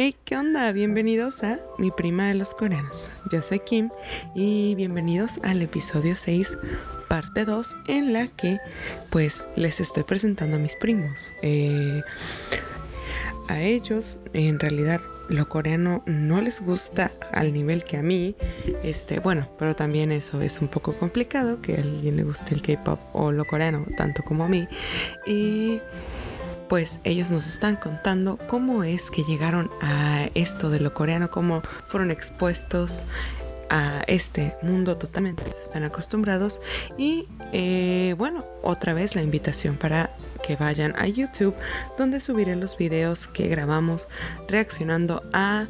Hey, ¿qué onda? Bienvenidos a Mi Prima de los Coreanos. Yo soy Kim y bienvenidos al episodio 6, parte 2, en la que pues les estoy presentando a mis primos. Eh, a ellos, en realidad, lo coreano no les gusta al nivel que a mí. Este, bueno, pero también eso es un poco complicado, que a alguien le guste el K-pop o lo coreano tanto como a mí. Y pues ellos nos están contando cómo es que llegaron a esto de lo coreano, cómo fueron expuestos a este mundo totalmente, están acostumbrados y eh, bueno, otra vez la invitación para que vayan a YouTube donde subiré los videos que grabamos reaccionando a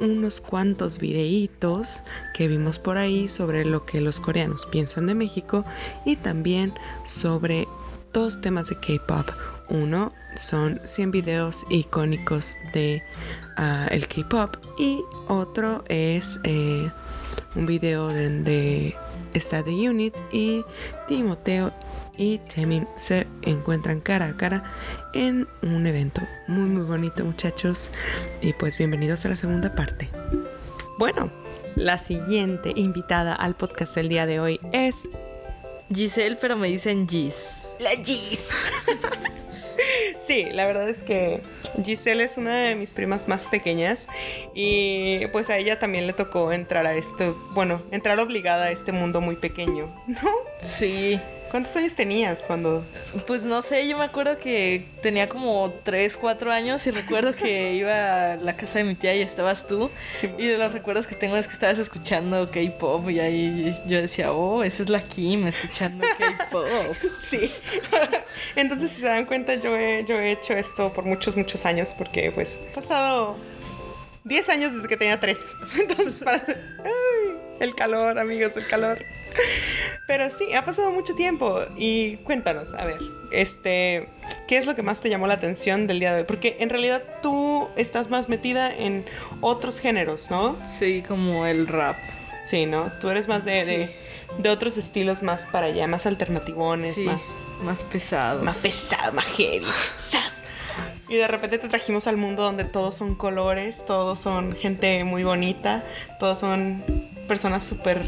unos cuantos videitos que vimos por ahí sobre lo que los coreanos piensan de México y también sobre dos temas de K-pop. Uno son 100 videos icónicos de ah, el K-pop y otro es eh, un video donde está The Unit y Timoteo y Temin se encuentran cara a cara en un evento muy muy bonito muchachos y pues bienvenidos a la segunda parte. Bueno, la siguiente invitada al podcast del día de hoy es Giselle, pero me dicen Gis. La Gis. Sí, la verdad es que Giselle es una de mis primas más pequeñas y pues a ella también le tocó entrar a esto, bueno, entrar obligada a este mundo muy pequeño, ¿no? Sí. ¿Cuántos años tenías cuando...? Pues no sé, yo me acuerdo que tenía como 3, 4 años y recuerdo que iba a la casa de mi tía y estabas tú. Sí. Y de los recuerdos que tengo es que estabas escuchando K-pop y ahí yo decía, oh, esa es la Kim escuchando K-pop. Sí. Entonces, si se dan cuenta, yo he, yo he hecho esto por muchos, muchos años porque pues he pasado 10 años desde que tenía 3. Entonces, para... El calor, amigos, el calor. Pero sí, ha pasado mucho tiempo y cuéntanos, a ver, este, ¿qué es lo que más te llamó la atención del día de hoy? Porque en realidad tú estás más metida en otros géneros, ¿no? Sí, como el rap. Sí, ¿no? Tú eres más de, Sí. de, de otros estilos más para allá, más alternativones, Sí, más, más pesado. más pesado, más heavy. ¡Sas! Y de repente te trajimos al mundo donde todos son colores, todos son gente muy bonita, todos son personas súper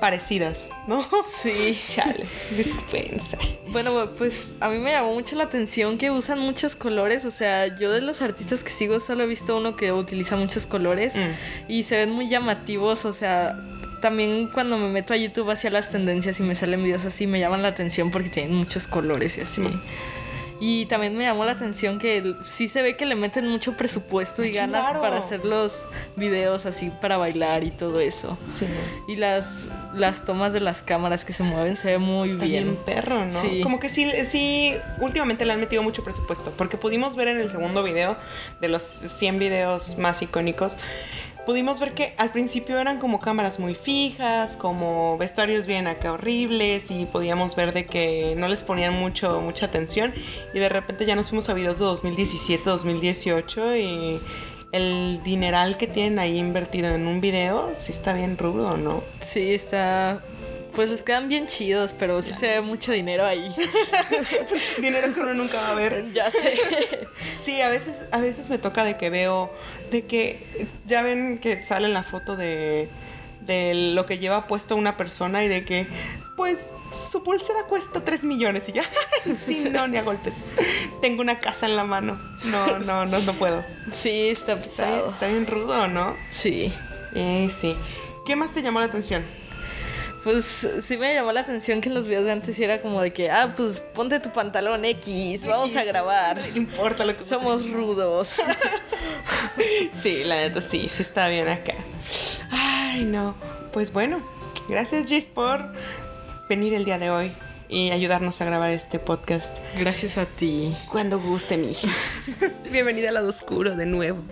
parecidas, ¿no? Sí. Chale, dispensa. Bueno, pues a mí me llamó mucho la atención que usan muchos colores. O sea, yo de los artistas que sigo solo he visto uno que utiliza muchos colores Mm. y se ven muy llamativos. O sea, también cuando me meto a YouTube hacia las tendencias y me salen videos así, me llaman la atención porque tienen muchos colores y así. Sí. Y también me llamó la atención que sí se ve que le meten mucho presupuesto y ganas Claro. para hacer los videos así para bailar y todo eso. Sí. Y las, las tomas de las cámaras que se mueven se ve muy Está bien. bien perro, ¿no? Sí. Como que sí, sí, últimamente le han metido mucho presupuesto, porque pudimos ver en el segundo video, de los 100 videos más icónicos, pudimos ver que al principio eran como cámaras muy fijas, como vestuarios bien acá horribles, y podíamos ver de que no les ponían mucho, mucha atención, y de repente ya nos fuimos a videos de 2017, 2018, y el dineral que tienen ahí invertido en un video, sí está bien rudo, ¿no? Sí, está. Pues les quedan bien chidos, pero sí se ve mucho dinero ahí. Dinero que uno nunca va a ver. ya sé. Sí, a veces, a veces me toca de que veo, de que ya ven que sale en la foto de, de lo que lleva puesto una persona y de que, pues, su pulsera cuesta 3 millones y ya, sí, no, ni a golpes. Tengo una casa en la mano. No, no, no, no puedo. Sí, está Está, pesado. está bien rudo, ¿no? Sí. Eh, sí. ¿Qué más te llamó la atención? Pues sí me llamó la atención que en los videos de antes era como de que, ah, pues ponte tu pantalón X, vamos a grabar. No importa lo que Somos rudos. Sí, la neta sí, sí está bien acá. Ay, no. Pues bueno, gracias Gis por venir el día de hoy y ayudarnos a grabar este podcast. Gracias a ti. Cuando guste, mi Bienvenida al lado oscuro de nuevo.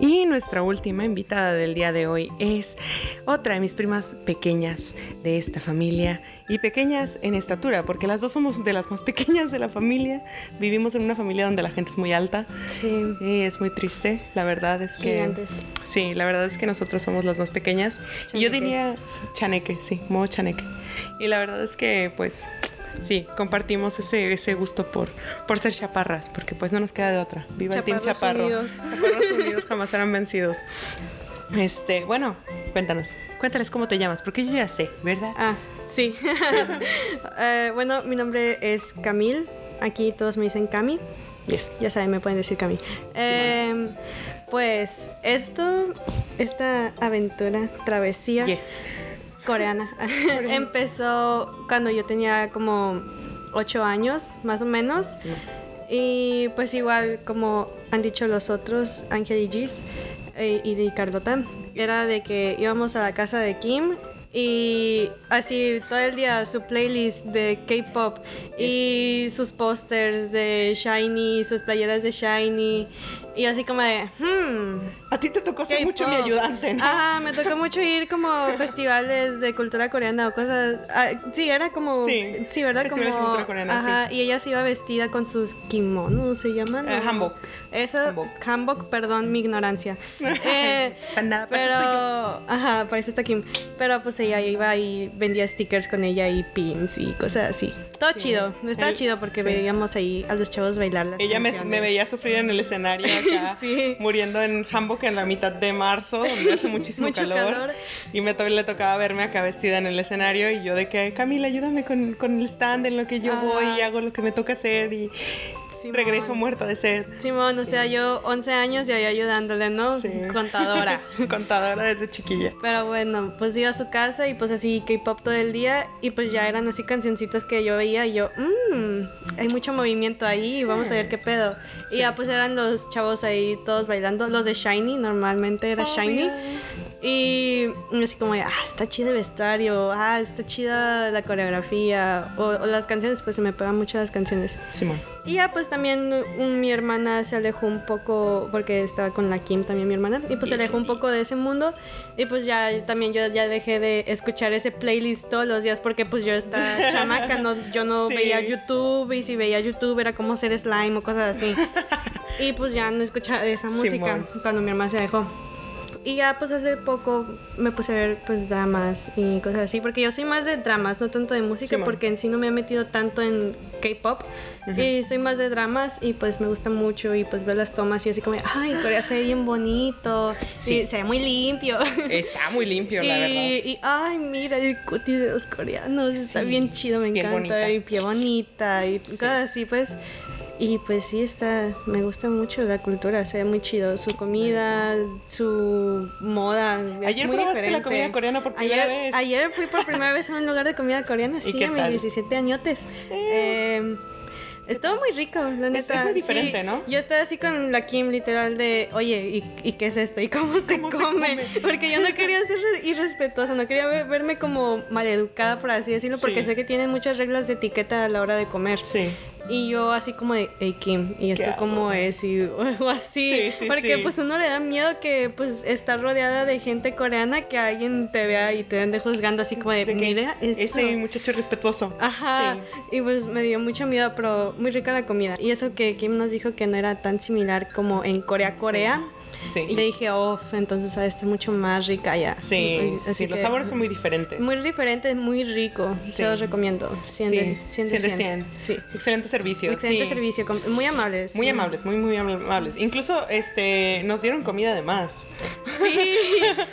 Y nuestra última invitada del día de hoy es otra de mis primas pequeñas de esta familia y pequeñas en estatura, porque las dos somos de las más pequeñas de la familia. Vivimos en una familia donde la gente es muy alta Sí, y es muy triste, la verdad es que... gigantes. Sí, la verdad es que nosotros somos las más pequeñas. Y yo diría chaneque, sí, modo chaneque. Y la verdad es que, pues, Sí, compartimos ese, ese gusto por, por ser chaparras, porque pues no nos queda de otra. Viva el Team Chaparros Chaparro. unidos. Chaparros unidos jamás serán vencidos. Este, bueno, cuéntanos. Cuéntales cómo te llamas, porque yo ya sé, ¿verdad? Ah, sí. Eh, bueno, mi nombre es Camil. Aquí todos me dicen Cami. Yes. Ya saben, me pueden decir Cami. Eh, pues esto, esta aventura, travesía Yes. coreana, empezó cuando yo tenía como 8 años, más o menos. Sí. Y pues igual como han dicho los otros, Ángel y Gis eh, y y Carlota, era de que íbamos a la casa de Kim y así todo el día su playlist de K-pop y sus pósters de Shiny, sus playeras de Shiny y así como de, hmm, A ti te tocó ser mucho mi ayudante, ¿no? Ajá, me tocó mucho ir como a festivales de cultura coreana o cosas. ah, sí, era como. Sí, Sí, ¿verdad? festivales de como. cultura coreana, ajá, y ella se iba vestida con sus kimonos, ¿se llaman? ¿O? hanbok. Eso, Hanbok. hanbok, perdón mi ignorancia. Eh, nada, para pero, ajá, para eso está Kim. Pero pues ella iba y vendía stickers con ella y pins y cosas así. Todo chido, estaba El- chido porque sí. veíamos ahí a los chavos bailar las Ella me, me veía sufrir en el escenario acá, Sí. muriendo en Hamburg en la mitad de marzo, donde hace muchísimo Mucho calor. calor. Y me to- le tocaba verme acá vestida en el escenario y yo de que, Camila, ayúdame con, con el stand en lo que yo Ajá. voy y hago lo que me toca hacer y Simón. regreso muerta de sed. Simón, o sea, yo 11 años y ahí ayudándole, ¿no? Sí. Contadora. Contadora desde chiquilla. Pero bueno, pues iba a su casa y pues así K-pop todo el día y pues ya eran así cancioncitas que yo veía y yo, mmm, hay mucho movimiento ahí, vamos a ver qué pedo. Y ya pues eran los chavos ahí todos bailando, los de Shiny, normalmente era Shiny. Obvio. Y así como, ah, está chido el vestuario, ah, está chida la coreografía, o, o las canciones, pues se me pegan mucho las canciones. Simón. Y ya pues también un- mi hermana se alejó un poco porque estaba con la Kim también mi hermana y pues se alejó un poco de ese mundo y pues ya también yo ya dejé de escuchar ese playlist todos los días porque pues yo estaba chamaca, no, yo no Sí. veía YouTube y si veía YouTube era como hacer slime o cosas así. y pues ya no escuchaba esa música Simón. cuando mi hermana se dejó. Y ya pues hace poco me puse a ver pues dramas y cosas así, porque yo soy más de dramas, no tanto de música, Simón. porque en sí no me he metido tanto en K-pop. Y soy más de dramas y pues me gusta mucho y pues ver las tomas y así como, ay, Corea se ve bien bonito, sí, Sí. se ve muy limpio. Está muy limpio, la verdad. Y, y, ay, mira el cutis de los coreanos, está Sí, bien chido, me encanta. bonita. Y pie bonita y cosas así, pues. Y pues sí, está, me gusta mucho la cultura, se ve muy chido. Su comida, su moda. es Ayer muy probaste la diferente. comida coreana por primera ayer, vez. Ayer fui por primera vez a un lugar de comida coreana, sí, a mis tal? 17 añotes. Eh, Estuvo muy rico, la neta. es muy Sí, diferente, ¿no? Yo estaba así con la Kim, literal, de, oye, ¿y, y qué es esto? ¿Y cómo se, ¿Cómo se come? Porque yo no quería ser re- irrespetuosa, no quería ve- verme como maleducada, por así decirlo, porque Sí. sé que tienen muchas reglas de etiqueta a la hora de comer. Sí. Y yo así como de, hey Kim, ¿y esto ¿Qué cómo es? Y o algo así. Sí, sí, porque sí. pues uno le da miedo que pues estar rodeada de gente coreana que alguien te vea y te ande juzgando así como de, De mira eso. Ese muchacho respetuoso. Ajá, y pues me dio mucho miedo, pero muy rica la comida. Y eso que Kim nos dijo que no era tan similar como en Corea, Corea. Sí. Y le dije, oh, entonces a estar mucho más rica ya. Sí, Así sí, los que sabores son muy diferentes. Muy diferente, muy rico. Sí. Se los recomiendo. 100 de, 100 de 100 de 100. 100. Sí. Excelente servicio. Excelente servicio, muy amables. Muy amables, muy, muy amables. Incluso este, nos dieron comida de más. Sí,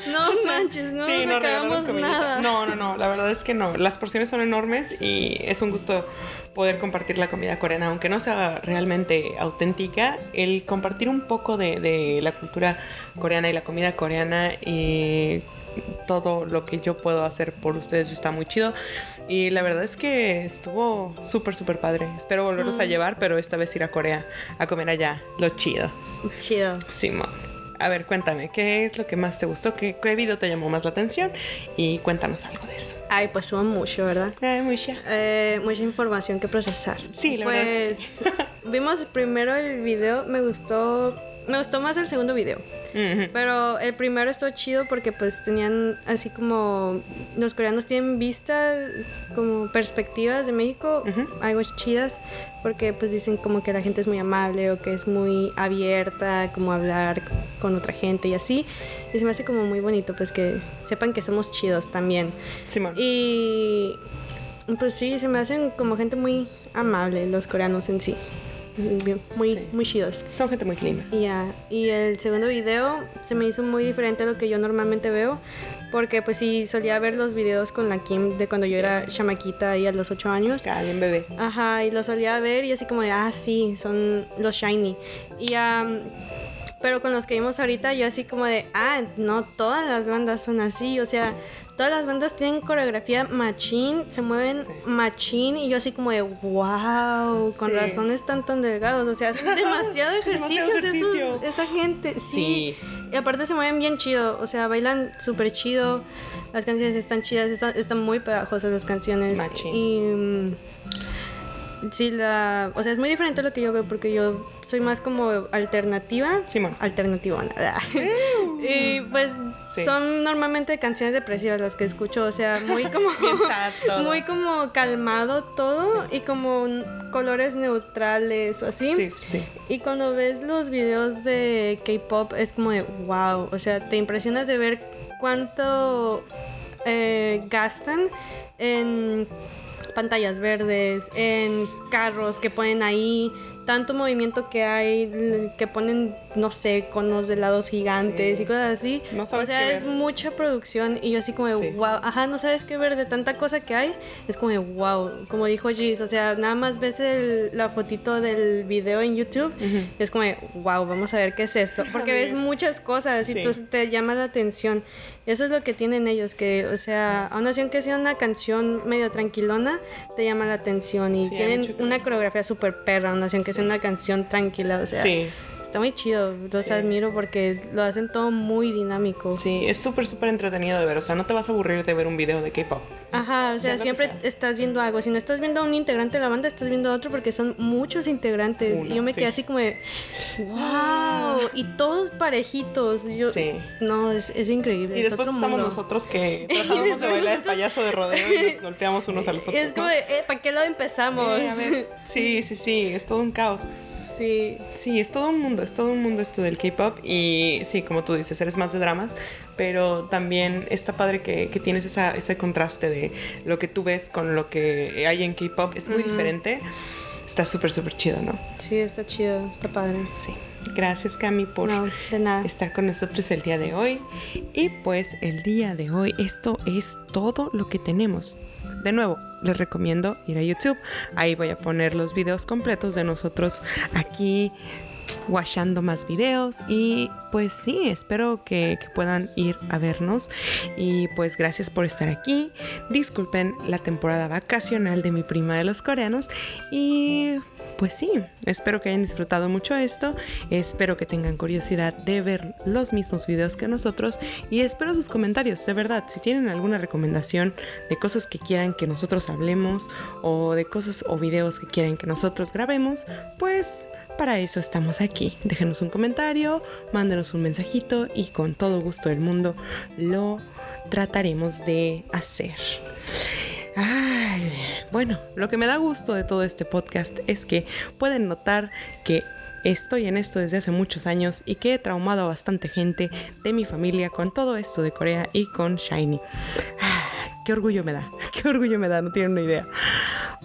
no manches, no Sí, nos acabamos nada. No, no, no, la verdad es que no. Las porciones son enormes y es un gusto poder compartir la comida coreana, aunque no sea realmente auténtica, el compartir un poco de, de la cultura coreana y la comida coreana y todo lo que yo puedo hacer por ustedes está muy chido. Y la verdad es que estuvo súper, súper padre. Espero volverlos Mm. a llevar, pero esta vez ir a Corea a comer allá. Lo chido. Chido. Simón. A ver, cuéntame, ¿qué es lo que más te gustó? ¿Qué, qué video te llamó más la atención? Y cuéntanos algo de eso. Ay, pues hubo mucho, ¿verdad? Ay, mucha. Eh, mucha información que procesar. Sí, la verdad es pues, vimos primero el video, me gustó, me gustó más el segundo video. Pero el primero estuvo chido porque pues tenían así como los coreanos tienen vistas como perspectivas de México Ujú. algo chidas porque pues dicen como que la gente es muy amable o que es muy abierta como hablar con otra gente y así y se me hace como muy bonito pues que sepan que somos chidos también Simón. y Pues sí, se me hacen como gente muy amable los coreanos en sí. Bien, Muy, Sí. muy chidos. Son gente muy linda. Y ya, y el segundo video se me hizo muy diferente a lo que yo normalmente veo, porque pues sí, solía ver los videos con la Kim de cuando yo era chamaquita ahí a los 8 años. Ah, bien bebé. Ajá, y lo solía ver y así como de, ah, sí, son los shiny. Y am, pero con los que vimos ahorita, yo así como de, ah, no, todas las bandas son así, o sea, todas las bandas tienen coreografía machín, se mueven Sí. machín, y yo así como de, wow, con Sí. razón están tan delgados, o sea, hacen demasiado ejercicios Demasiado ejercicio. esos- esa gente, sí. Sí. Y aparte se mueven bien chido, o sea, bailan súper chido, las canciones están chidas, están, están muy pegajosas las canciones. Machín. Y mm, sí, la, o sea, es muy diferente a lo que yo veo porque yo soy más como alternativa. Simón. Alternativona. Y pues Sí. son normalmente canciones depresivas las que escucho, o sea, muy como muy como calmado todo y como colores neutrales o así. Sí, sí, sí. Y cuando ves los videos de K-pop es como de wow, o sea, te impresionas de ver cuánto eh, gastan en pantallas verdes, en carros que ponen ahí, tanto movimiento que hay, l- que ponen, no sé, conos de helados gigantes Sí. y cosas así. No sabes o sea, qué es ver. mucha producción y yo así como de Sí. wow, ajá, no sabes qué ver de tanta cosa que hay, es como de wow, como dijo Gis, o sea, nada más ves el- la fotito del video en YouTube y es como de wow, vamos a ver qué es esto, porque ves muchas cosas y Sí. tú te llama la atención. Eso es lo que tienen ellos, que, o sea, aún así aunque sea una canción medio tranquilona, te llama la atención y tienen que- una coreografía súper perra, aún así aunque sea una canción tranquila, o sea. Está muy chido, los Sí. admiro porque lo hacen todo muy dinámico. Sí, es súper, súper entretenido de ver. O sea, no te vas a aburrir de ver un video de K-pop. Ajá, o sea, siempre sea. estás viendo algo. Si no estás viendo a un integrante de la banda, estás viendo a otro porque son muchos integrantes. Uno, y yo me sí. quedé así como de, wow, y todos parejitos. Yo, Sí. No, es, es increíble. Y es después estamos mundo. nosotros que tratamos de bailar el payaso de rodeo y nos golpeamos unos a los otros. Es como de, eh, ¿para qué lo empezamos? Eh, a ver, Sí, sí, sí, es todo un caos. Sí. Sí, es todo un mundo, es todo un mundo esto del K-pop y sí, como tú dices, eres más de dramas, pero también está padre que, que tienes esa, ese contraste de lo que tú ves con lo que hay en K-pop, es muy diferente, está súper, súper chido, ¿no? Sí, está chido, está padre. Sí, gracias Cami por No, estar con nosotros el día de hoy y pues el día de hoy esto es todo lo que tenemos. De nuevo, les recomiendo ir a YouTube. Ahí voy a poner los videos completos de nosotros aquí washando más videos y pues sí, espero que, que puedan ir a vernos y pues gracias por estar aquí. Disculpen la temporada vacacional de mi prima de los coreanos y pues sí, espero que hayan disfrutado mucho esto, espero que tengan curiosidad de ver los mismos videos que nosotros y espero sus comentarios, de verdad, si tienen alguna recomendación de cosas que quieran que nosotros hablemos o de cosas o videos que quieran que nosotros grabemos, pues para eso estamos aquí. Déjenos un comentario, mándenos un mensajito y con todo gusto del mundo lo trataremos de hacer. Ay, bueno, lo que me da gusto de todo este podcast es que pueden notar que estoy en esto desde hace muchos años y que he traumado a bastante gente de mi familia con todo esto de Corea y con Shiny. Ah, qué orgullo me da, qué orgullo me da, no tienen una idea.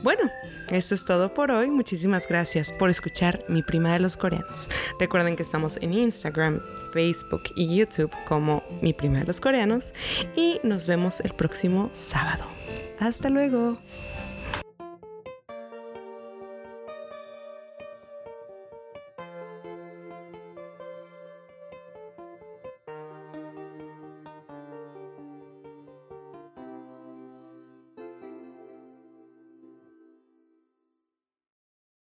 Bueno, esto es todo por hoy. Muchísimas gracias por escuchar Mi Prima de los Coreanos. Recuerden que estamos en Instagram, Facebook y YouTube como Mi Prima de los Coreanos y nos vemos el próximo sábado. Hasta luego.